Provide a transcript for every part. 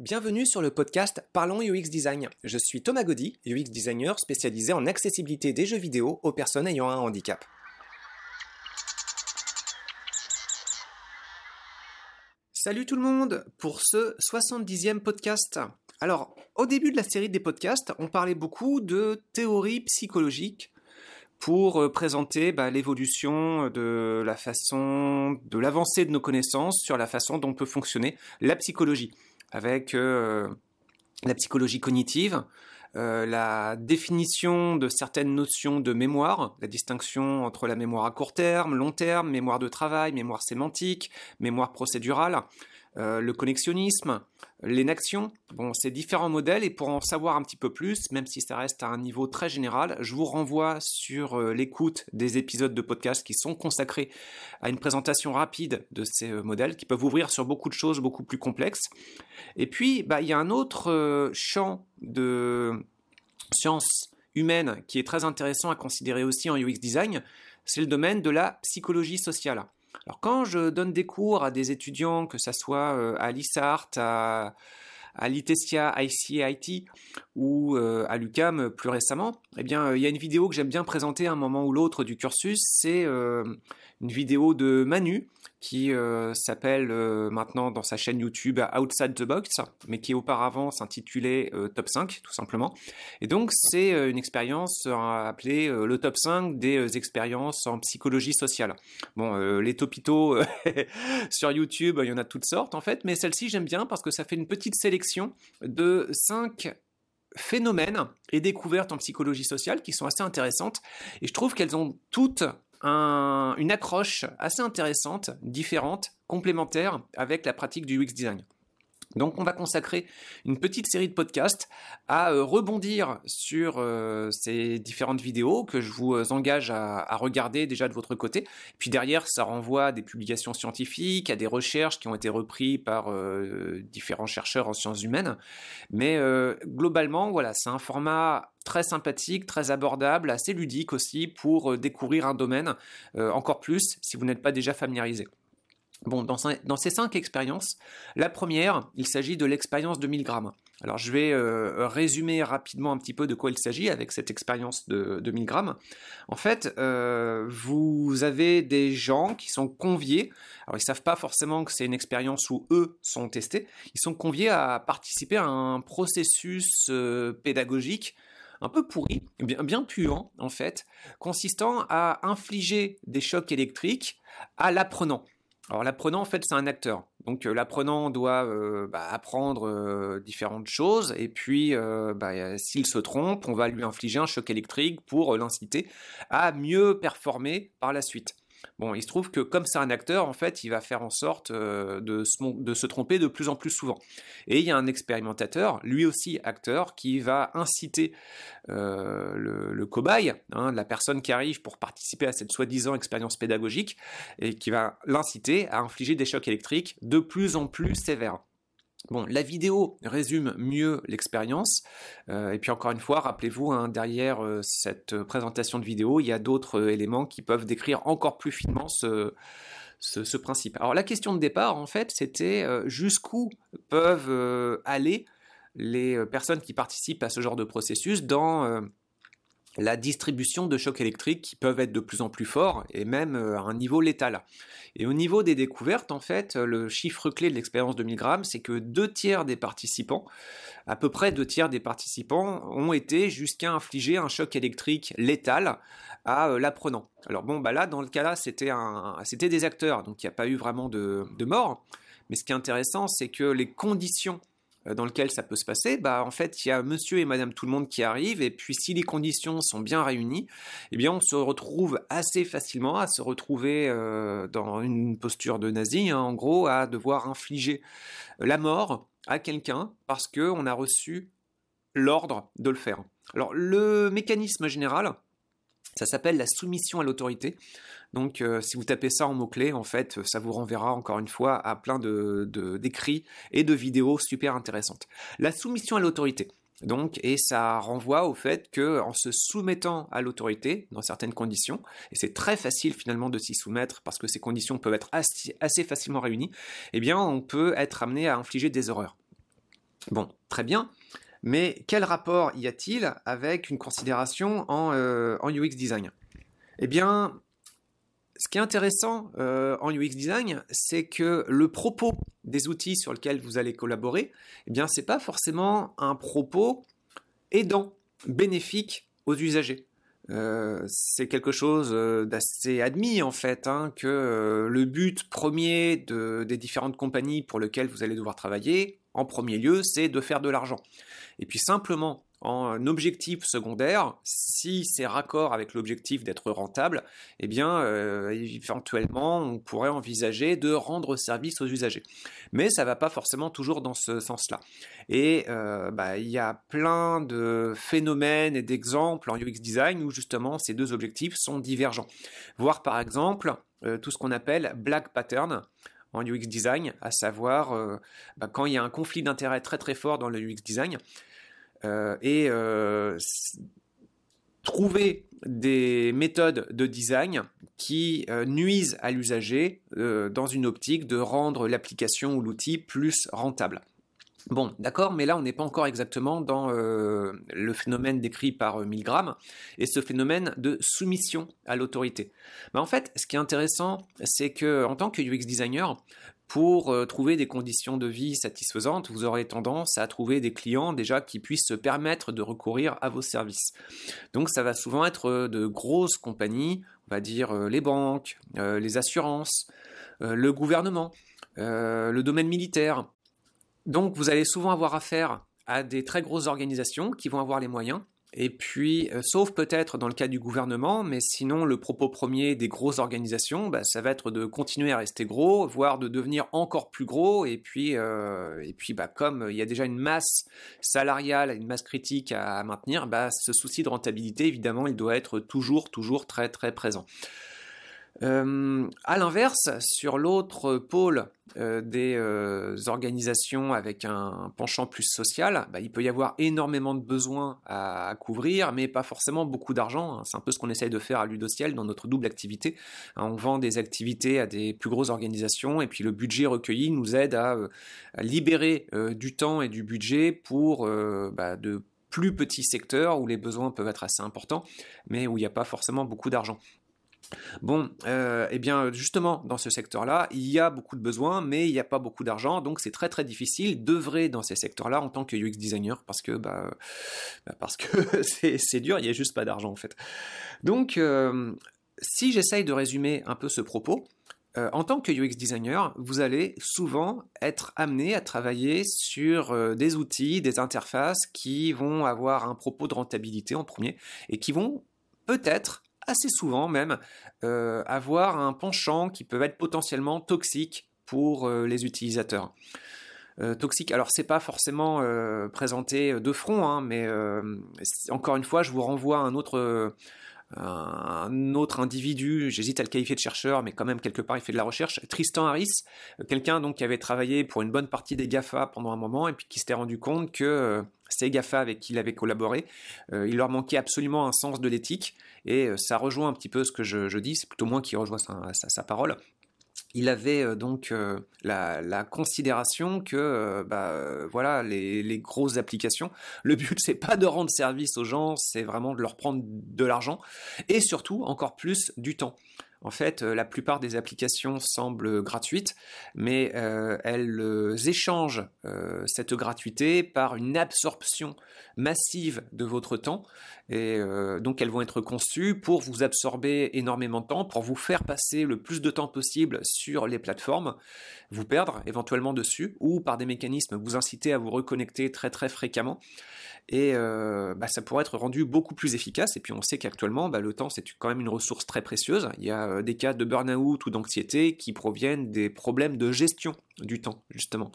Bienvenue sur le podcast Parlons UX Design. Je suis Thomas Gaudy, UX designer spécialisé en accessibilité des jeux vidéo aux personnes ayant un handicap. Salut tout le monde pour ce 70e podcast. Alors, au début de la série des podcasts, on parlait beaucoup de théorie psychologique pour euh, présenter bah, l'évolution de la façon, de l'avancée de nos connaissances sur la façon dont peut fonctionner la psychologie, avec euh, la psychologie cognitive, euh, la définition de certaines notions de mémoire, la distinction entre la mémoire à court terme, long terme, mémoire de travail, mémoire sémantique, mémoire procédurale, euh, le connexionnisme, l'énaction. Bon, c'est différents modèles et pour en savoir un petit peu plus, même si ça reste à un niveau très général, je vous renvoie sur euh, l'écoute des épisodes de podcast qui sont consacrés à une présentation rapide de ces euh, modèles qui peuvent ouvrir sur beaucoup de choses beaucoup plus complexes. Et puis, bah, il y a un autre champ de sciences humaines qui est très intéressant à considérer aussi en UX design, c'est le domaine de la psychologie sociale. Alors quand je donne des cours à des étudiants, que ce soit euh, à l'ISART, à, à l'ITESIA, ICIT ou euh, à l'UCAM plus récemment, eh bien, euh, il y a une vidéo que j'aime bien présenter à un moment ou l'autre du cursus. C'est une vidéo de Manu qui euh, s'appelle euh, maintenant dans sa chaîne YouTube Outside the Box, mais qui auparavant s'intitulait euh, Top 5 tout simplement. Et donc c'est une expérience appelée le Top 5 des expériences en psychologie sociale. Bon, les topitos sur YouTube, il y en a toutes sortes en fait, mais celle-ci j'aime bien parce que ça fait une petite sélection de 5 phénomènes et découvertes en psychologie sociale qui sont assez intéressantes et je trouve qu'elles ont toutes une accroche assez intéressante, différente, complémentaire avec la pratique du UX design. Donc on va consacrer une petite série de podcasts à euh, rebondir sur euh, ces différentes vidéos que je vous euh, engage à, regarder déjà de votre côté. Puis derrière, ça renvoie à des publications scientifiques, à des recherches qui ont été reprises par différents chercheurs en sciences humaines. Mais globalement, voilà, c'est un format très sympathique, très abordable, assez ludique aussi pour découvrir un domaine encore plus si vous n'êtes pas déjà familiarisé. Bon, dans, ces cinq expériences, la première, il s'agit de l'expérience de 1000 grammes. Alors, je vais euh, résumer rapidement un petit peu de quoi il s'agit avec cette expérience de, de 1000 grammes. En fait, euh, vous avez des gens qui sont conviés. Alors, ils savent pas forcément que c'est une expérience où eux sont testés. Ils sont conviés à participer à un processus euh, pédagogique un peu pourri, bien, bien puant en fait, consistant à infliger des chocs électriques à l'apprenant. Alors l'apprenant, en fait, c'est un acteur. Donc euh, l'apprenant doit euh, bah, apprendre euh, différentes choses, et puis bah, s'il se trompe, on va lui infliger un choc électrique pour l'inciter à mieux performer par la suite. Bon, il se trouve que comme c'est un acteur, en fait, il va faire en sorte euh, de, se, tromper de plus en plus souvent. Et il y a un expérimentateur, lui aussi acteur, qui va inciter euh, le, cobaye, hein, la personne qui arrive pour participer à cette soi-disant expérience pédagogique, et qui va l'inciter à infliger des chocs électriques de plus en plus sévères. Bon, la vidéo résume mieux l'expérience. Euh, et puis encore une fois, rappelez-vous, hein, derrière euh, cette présentation de vidéo, il y a d'autres euh, éléments qui peuvent décrire encore plus finement ce, ce, principe. Alors la question de départ, en fait, c'était jusqu'où peuvent aller les personnes qui participent à ce genre de processus dans la distribution de chocs électriques qui peuvent être de plus en plus forts et même euh, à un niveau létal. Et au niveau des découvertes, en fait, le chiffre clé de l'expérience de 1000 grammes, c'est que deux tiers des participants, à peu près deux tiers des participants, ont été jusqu'à infliger un choc électrique létal à euh, l'apprenant. Alors bon, bah là, dans le cas là, c'était c'était des acteurs, donc il n'y a pas eu vraiment de, de mort. Mais ce qui est intéressant, c'est que les conditions dans lequel ça peut se passer, bah en fait il y a monsieur et madame tout le monde qui arrivent et puis si les conditions sont bien réunies, eh bien on se retrouve assez facilement à se retrouver euh, dans une posture de nazi, hein, en gros à devoir infliger la mort à quelqu'un parce que on a reçu l'ordre de le faire. Alors le mécanisme général, ça s'appelle la soumission à l'autorité. Donc, euh, si vous tapez ça en mots-clés, en fait, ça vous renverra encore une fois à plein de, d'écrits et de vidéos super intéressantes. La soumission à l'autorité. Donc, et ça renvoie au fait que, en se soumettant à l'autorité dans certaines conditions, et c'est très facile finalement de s'y soumettre parce que ces conditions peuvent être assez, facilement réunies, eh bien, on peut être amené à infliger des horreurs. Bon, très bien. Mais quel rapport y a-t-il avec une considération en, UX design? Eh bien, ce qui est intéressant en UX design, c'est que le propos des outils sur lesquels vous allez collaborer, eh bien, c'est pas forcément un propos aidant, bénéfique aux usagers. Euh, c'est quelque chose euh, d'assez admis en fait, hein, que euh, le but premier des différentes compagnies pour lesquelles vous allez devoir travailler, en premier lieu, c'est de faire de l'argent. Et puis simplement en objectif secondaire, si c'est raccord avec l'objectif d'être rentable, eh bien, euh, éventuellement, on pourrait envisager de rendre service aux usagers. Mais ça ne va pas forcément toujours dans ce sens-là. Et euh, bah, il y a plein de phénomènes et d'exemples en UX design où justement ces deux objectifs sont divergents. Voir par exemple euh, tout ce qu'on appelle black pattern en UX design, à savoir bah, quand il y a un conflit d'intérêt très très fort dans le UX design, et euh, trouver des méthodes de design qui euh, nuisent à l'usager dans une optique de rendre l'application ou l'outil plus rentable. Bon, d'accord, mais là on n'est pas encore exactement dans le phénomène décrit par Milgram et ce phénomène de soumission à l'autorité. en fait, ce qui est intéressant, c'est que en tant que UX designer, pour euh, trouver des conditions de vie satisfaisantes, vous aurez tendance à trouver des clients déjà qui puissent se permettre de recourir à vos services. Donc ça va souvent être euh, de grosses compagnies, on va dire euh, les banques, les assurances, le gouvernement, le domaine militaire. Donc vous allez souvent avoir affaire à des très grosses organisations qui vont avoir les moyens et puis, euh, sauf peut-être dans le cas du gouvernement, mais sinon le propos premier des grosses organisations, bah, ça va être de continuer à rester gros, voire de devenir encore plus gros. Et puis, euh, et puis bah, comme il y a déjà une masse salariale, une masse critique à, maintenir, bah, ce souci de rentabilité, évidemment, il doit être toujours, toujours très, très présent. Euh, à l'inverse, sur l'autre pôle euh, des euh, organisations avec un penchant plus social, bah, il peut y avoir énormément de besoins à, couvrir, mais pas forcément beaucoup d'argent. Hein. C'est un peu ce qu'on essaye de faire à Ludociel dans notre double activité. Hein, on vend des activités à des plus grosses organisations, et puis le budget recueilli nous aide à, libérer du temps et du budget pour bah, de plus petits secteurs où les besoins peuvent être assez importants, mais où il n'y a pas forcément beaucoup d'argent. Bon, euh, eh bien justement dans ce secteur-là, il y a beaucoup de besoins, mais il n'y a pas beaucoup d'argent, donc c'est très très difficile d'œuvrer dans ces secteurs-là en tant que UX designer parce que bah, bah parce que c'est dur, il n'y a juste pas d'argent en fait. Donc euh, si j'essaye de résumer un peu ce propos, euh, en tant que UX designer, vous allez souvent être amené à travailler sur des outils, des interfaces qui vont avoir un propos de rentabilité en premier et qui vont peut-être assez souvent même euh, avoir un penchant qui peut être potentiellement toxique pour euh, les utilisateurs. Euh, toxique, alors c'est pas forcément présenté de front, hein, mais encore une fois, je vous renvoie à un autre un autre individu, j'hésite à le qualifier de chercheur, mais quand même quelque part il fait de la recherche, Tristan Harris, quelqu'un donc qui avait travaillé pour une bonne partie des GAFA pendant un moment et puis qui s'était rendu compte que ces GAFA avec qui il avait collaboré, il leur manquait absolument un sens de l'éthique et euh, ça rejoint un petit peu ce que je, dis, c'est plutôt moi qui rejoins sa, parole il avait euh, donc euh, la, considération que bah, voilà les, grosses applications le but c'est pas de rendre service aux gens c'est vraiment de leur prendre de l'argent et surtout encore plus du temps. En fait, la plupart des applications semblent gratuites, mais elles échangent cette gratuité par une absorption massive de votre temps et euh, donc elles vont être conçues pour vous absorber énormément de temps, pour vous faire passer le plus de temps possible sur les plateformes, vous perdre éventuellement dessus, ou par des mécanismes vous inciter à vous reconnecter très très fréquemment. Et euh, bah, ça pourrait être rendu beaucoup plus efficace. Et puis on sait qu'actuellement, bah, le temps, c'est quand même une ressource très précieuse. Il y a euh, des cas de burn-out ou d'anxiété qui proviennent des problèmes de gestion du temps, justement.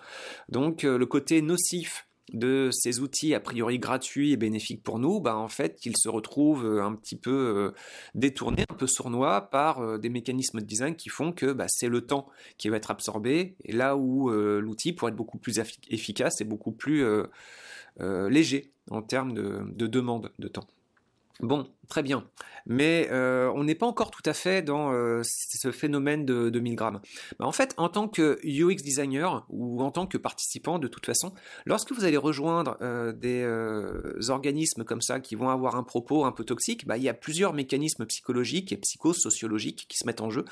Donc le côté nocif de ces outils a priori gratuits et bénéfiques pour nous, bah en fait, ils se retrouvent euh, un petit peu euh, détournés, un peu sournois par euh, des mécanismes de design qui font que bah, c'est le temps qui va être absorbé, et là où l'outil pourrait être beaucoup plus efficace et beaucoup plus léger en termes de, demande de temps. Bon, très bien. Mais euh, on n'est pas encore tout à fait dans euh, ce phénomène de, de 1000 grammes. Bah, en fait, en tant que UX designer ou en tant que participant, de toute façon, lorsque vous allez rejoindre euh, des organismes comme ça qui vont avoir un propos un peu toxique, bah, il y a plusieurs mécanismes psychologiques et psychosociologiques qui se mettent en jeu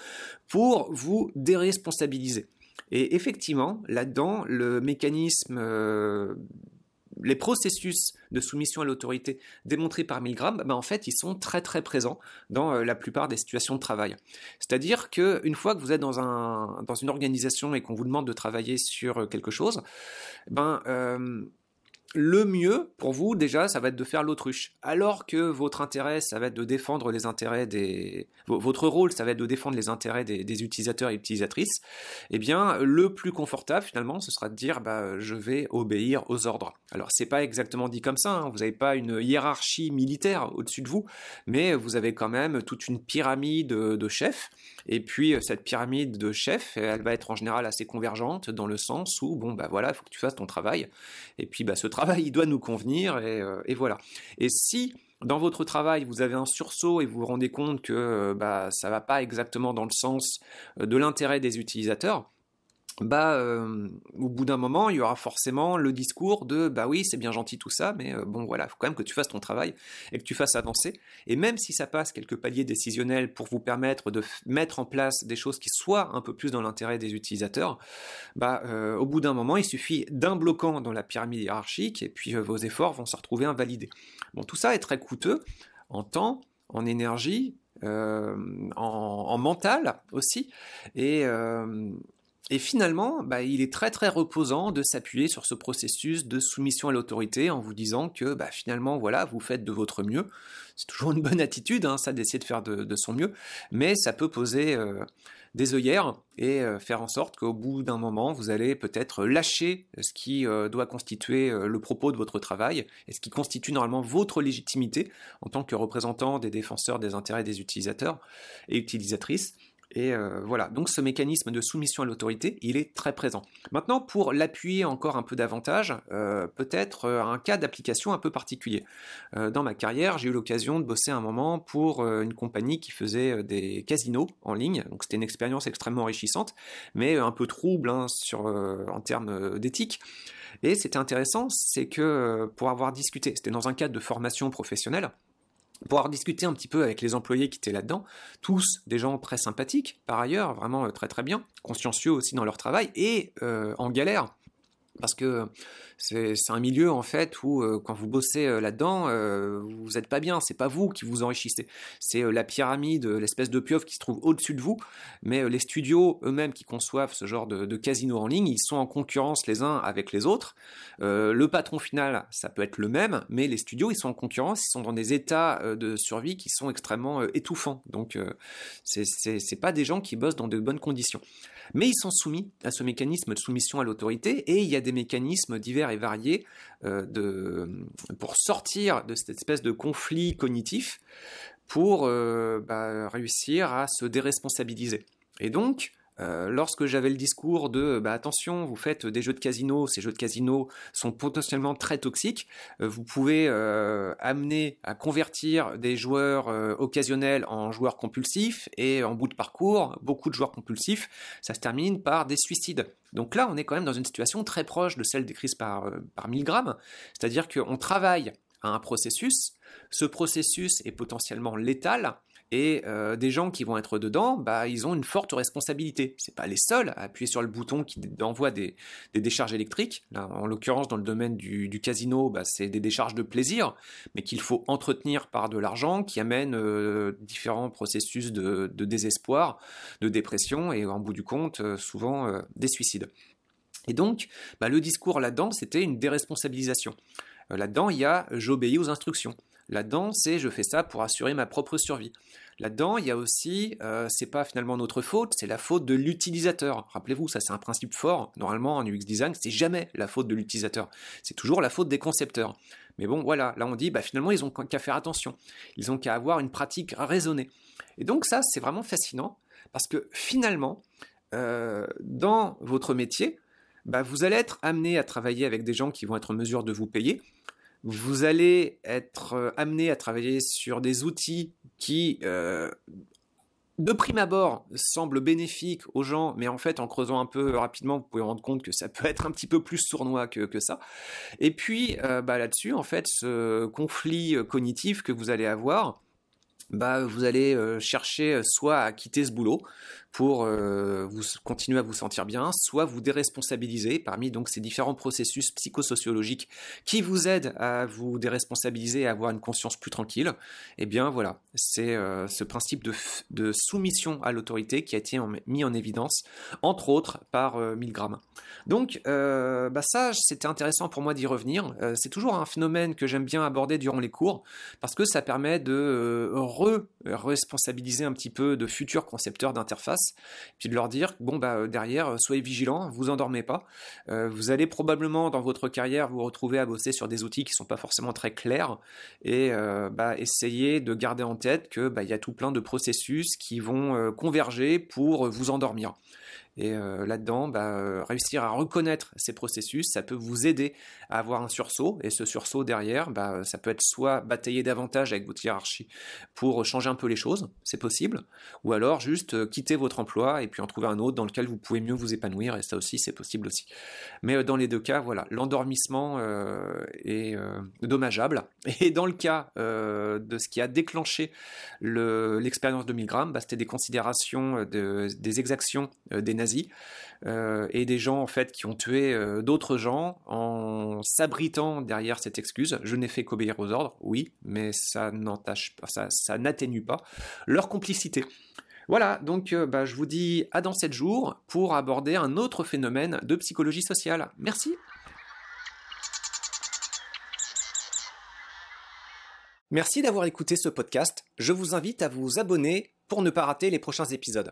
pour vous déresponsabiliser. Et effectivement, là-dedans, le mécanisme les processus de soumission à l'autorité démontrés par Milgram, ben en fait, ils sont très très présents dans euh, la plupart des situations de travail. C'est-à-dire qu'une fois que vous êtes dans, un, dans une organisation et qu'on vous demande de travailler sur euh, quelque chose, ben, euh, le mieux pour vous, déjà, ça va être de faire l'autruche. Alors que votre intérêt, ça va être de défendre les intérêts des. Votre rôle, ça va être de défendre les intérêts des, utilisateurs et utilisatrices. Eh bien, le plus confortable, finalement, ce sera de dire bah, je vais obéir aux ordres. Alors, c'est pas exactement dit comme ça. Hein. Vous n'avez pas une hiérarchie militaire au-dessus de vous, mais vous avez quand même toute une pyramide de chefs. Et puis, cette pyramide de chefs, elle va être en général assez convergente dans le sens où, bon, bah voilà, il faut que tu fasses ton travail. Et puis, bah, ce travail, il doit nous convenir, euh, et, voilà. Et si dans votre travail, vous avez un sursaut et vous vous rendez compte que euh, bah, ça ne va pas exactement dans le sens euh, de l'intérêt des utilisateurs, bah, euh, au bout d'un moment, il y aura forcément le discours de bah oui, c'est bien gentil tout ça, mais euh, bon voilà, il faut quand même que tu fasses ton travail et que tu fasses avancer. Et même si ça passe quelques paliers décisionnels pour vous permettre de mettre en place des choses qui soient un peu plus dans l'intérêt des utilisateurs, bah euh, au bout d'un moment, il suffit d'un bloquant dans la pyramide hiérarchique et puis vos efforts vont se retrouver invalidés. Bon, tout ça est très coûteux en temps, en énergie, en, en, mental aussi, et et finalement, bah, il est très très reposant de s'appuyer sur ce processus de soumission à l'autorité en vous disant que bah, finalement, voilà, vous faites de votre mieux. C'est toujours une bonne attitude, hein, ça, d'essayer de faire de, son mieux, mais ça peut poser euh, des œillères et euh, faire en sorte qu'au bout d'un moment, vous allez peut-être lâcher ce qui euh, doit constituer le propos de votre travail et ce qui constitue normalement votre légitimité en tant que représentant des défenseurs des intérêts des utilisateurs et utilisatrices et euh, voilà, donc ce mécanisme de soumission à l'autorité, il est très présent. Maintenant, pour l'appuyer encore un peu davantage, euh, peut-être euh, un cas d'application un peu particulier. dans ma carrière, j'ai eu l'occasion de bosser un moment pour une compagnie qui faisait des casinos en ligne, donc c'était une expérience extrêmement enrichissante, mais un peu trouble hein, en termes d'éthique. Et c'était intéressant, c'est que pour avoir discuté, c'était dans un cadre de formation professionnelle, pouvoir discuter un petit peu avec les employés qui étaient là-dedans, tous des gens très sympathiques par ailleurs, vraiment euh, très très bien, consciencieux aussi dans leur travail et euh, en galère parce que c'est un milieu en fait où euh, quand vous bossez euh, là-dedans, euh, vous n'êtes pas bien, c'est pas vous qui vous enrichissez, c'est la pyramide, l'espèce de pieuvre qui se trouve au-dessus de vous, mais les studios eux-mêmes qui conçoivent ce genre de, de casino en ligne, ils sont en concurrence les uns avec les autres. le patron final, ça peut être le même, mais les studios, ils sont en concurrence, ils sont dans des états de survie qui sont extrêmement étouffants. Donc c'est pas des gens qui bossent dans de bonnes conditions. Mais ils sont soumis à ce mécanisme de soumission à l'autorité et il y a des mécanismes divers et variés euh, pour sortir de cette espèce de conflit cognitif pour euh, bah, réussir à se déresponsabiliser. Et donc, euh, lorsque j'avais le discours de bah, attention, vous faites des jeux de casino, ces jeux de casino sont potentiellement très toxiques, euh, vous pouvez euh, amener à convertir des joueurs occasionnels en joueurs compulsifs et en bout de parcours, beaucoup de joueurs compulsifs, ça se termine par des suicides. Donc là, on est quand même dans une situation très proche de celle décrite par, par Milgram, c'est-à-dire qu'on travaille à un processus, ce processus est potentiellement létal, et euh, des gens qui vont être dedans, bah, ils ont une forte responsabilité. C'est pas les seuls à appuyer sur le bouton qui envoie des, décharges électriques. Là, en l'occurrence, dans le domaine du, casino, bah, c'est des décharges de plaisir, mais qu'il faut entretenir par de l'argent, qui amène euh, différents processus de, désespoir, de dépression, et en bout du compte, euh, souvent des suicides. Et donc, bah, le discours là-dedans, c'était une déresponsabilisation. là-dedans, il y a j'obéis aux instructions. Là-dedans, c'est je fais ça pour assurer ma propre survie. Là-dedans, il y a aussi, euh, c'est pas finalement notre faute, c'est la faute de l'utilisateur. Rappelez-vous, ça c'est un principe fort. Normalement, en UX design, c'est jamais la faute de l'utilisateur. C'est toujours la faute des concepteurs. Mais bon, voilà, là on dit, bah, finalement, ils ont qu'à faire attention. Ils ont qu'à avoir une pratique raisonnée. Et donc ça, c'est vraiment fascinant parce que finalement, euh, dans votre métier, bah, vous allez être amené à travailler avec des gens qui vont être en mesure de vous payer, Vous allez être amené à travailler sur des outils qui, de prime abord, semblent bénéfiques aux gens, mais en fait, en creusant un peu rapidement, vous pouvez vous rendre compte que ça peut être un petit peu plus sournois que, ça. Et puis, bah, là-dessus, en fait, ce conflit cognitif que vous allez avoir, bah, vous allez chercher soit à quitter ce boulot, pour euh, vous continuer à vous sentir bien, soit vous déresponsabiliser parmi donc ces différents processus psychosociologiques qui vous aident à vous déresponsabiliser et avoir une conscience plus tranquille. Eh bien voilà, c'est euh, ce principe de, soumission à l'autorité qui a été mis en évidence, entre autres par euh, Milgram. Donc bah ça, c'était intéressant pour moi d'y revenir. c'est toujours un phénomène que j'aime bien aborder durant les cours parce que ça permet de re-responsabiliser un petit peu de futurs concepteurs d'interface puis de leur dire bon bah euh, derrière euh, soyez vigilants, vous endormez pas. Euh, vous allez probablement dans votre carrière vous retrouver à bosser sur des outils qui sont pas forcément très clairs et bah, essayer de garder en tête que bah, il y a tout plein de processus qui vont converger pour vous endormir. Et euh, là-dedans, bah, euh, réussir à reconnaître ces processus, ça peut vous aider à avoir un sursaut. Et ce sursaut derrière, bah, ça peut être soit batailler davantage avec votre hiérarchie pour changer un peu les choses, c'est possible, ou alors juste euh, quitter votre emploi et puis en trouver un autre dans lequel vous pouvez mieux vous épanouir. Et ça aussi, c'est possible aussi. Mais dans les deux cas, voilà, l'endormissement est dommageable. Et dans le cas de ce qui a déclenché l'expérience de Milgram, bah, c'était des considérations des exactions des euh, et des gens en fait qui ont tué euh, d'autres gens en s'abritant derrière cette excuse. Je n'ai fait qu'obéir aux ordres, oui, mais ça n'atténue pas leur complicité. Voilà, donc euh, bah, je vous dis à dans 7 jours pour aborder un autre phénomène de psychologie sociale. Merci. Merci d'avoir écouté ce podcast. Je vous invite à vous abonner pour ne pas rater les prochains épisodes.